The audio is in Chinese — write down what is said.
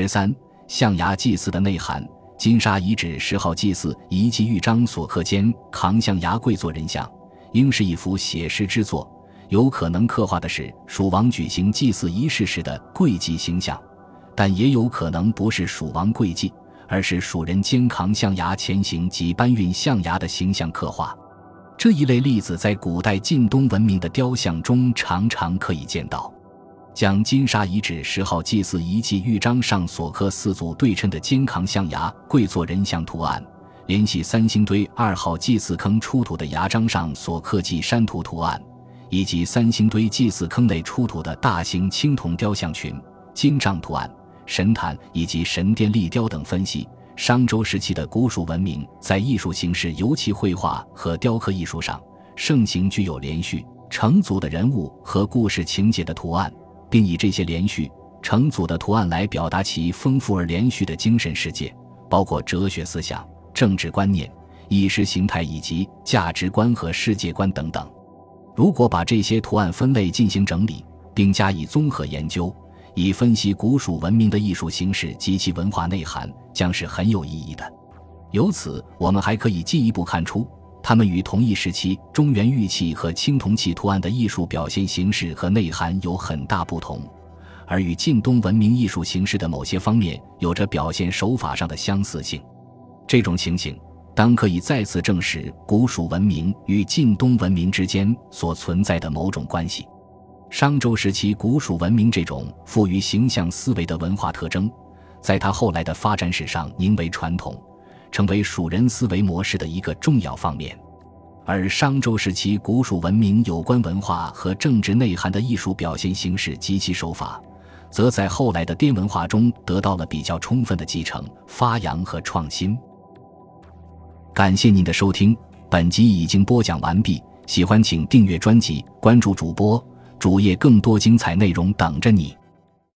十三，象牙祭祀的内涵。金沙遗址十号祭祀遗迹玉章所刻肩扛象牙跪坐人像，应是一幅写实之作，有可能刻画的是蜀王举行祭祀仪式时的跪祭形象，但也有可能不是蜀王跪祭，而是蜀人肩扛象牙前行及搬运象牙的形象刻画。这一类例子在古代近东文明的雕像中常常可以见到。将金沙遗址十号祭祀遗迹玉章上所刻四组对称的肩扛象牙跪坐人像图案，联系三星堆二号祭祀坑出土的牙章上所刻祭山图图案，以及三星堆祭祀坑内出土的大型青铜雕像群、金杖图案、神坛以及神殿立雕等分析，商周时期的古蜀文明在艺术形式，尤其绘画和雕刻艺术上，盛行具有连续、成组的人物和故事情节的图案。并以这些连续成组的图案来表达其丰富而连续的精神世界，包括哲学思想、政治观念、意识形态以及价值观和世界观等等。如果把这些图案分类进行整理，并加以综合研究，以分析古蜀文明的艺术形式及其文化内涵，将是很有意义的。由此，我们还可以进一步看出。它们与同一时期中原玉器和青铜器图案的艺术表现形式和内涵有很大不同，而与晋东文明艺术形式的某些方面有着表现手法上的相似性。这种情形当可以再次证实古蜀文明与晋东文明之间所存在的某种关系。商周时期古蜀文明这种富于形象思维的文化特征，在它后来的发展史上凝为传统。成为蜀人思维模式的一个重要方面，而商周时期古蜀文明有关文化和政治内涵的艺术表现形式及其手法，则在后来的滇文化中得到了比较充分的继承、发扬和创新。感谢您的收听，本集已经播讲完毕。喜欢请订阅专辑，关注主播主页，更多精彩内容等着你。